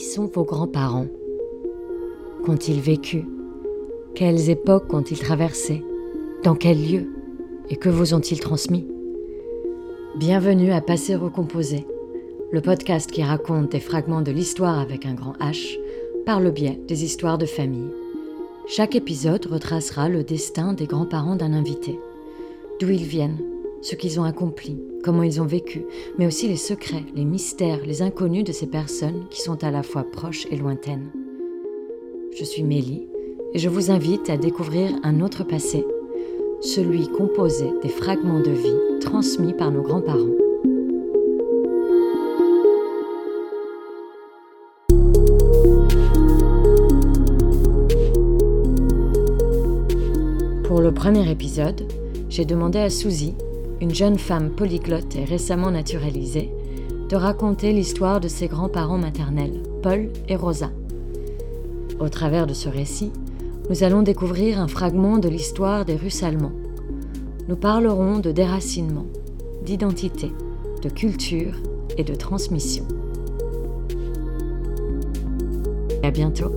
sont vos grands-parents? Qu'ont-ils vécu? Quelles époques ont-ils traversées? Dans quel lieu? Et que vous ont-ils transmis? Bienvenue à Passé Recomposé, le podcast qui raconte des fragments de l'histoire avec un grand H par le biais des histoires de famille. Chaque épisode retracera le destin des grands-parents d'un invité, d'où ils viennent, ce qu'ils ont accompli, comment ils ont vécu, mais aussi les secrets, les mystères, les inconnus de ces personnes qui sont à la fois proches et lointaines. Je suis Mélie et je vous invite à découvrir un autre passé, celui composé des fragments de vie transmis par nos grands-parents. Pour le premier épisode, j'ai demandé à Suzy, une jeune femme polyglotte et récemment naturalisée, de raconter l'histoire de ses grands-parents maternels, Paul et Rosa. Au travers de ce récit, nous allons découvrir un fragment de l'histoire des Russes allemands. Nous parlerons de déracinement, d'identité, de culture et de transmission. À bientôt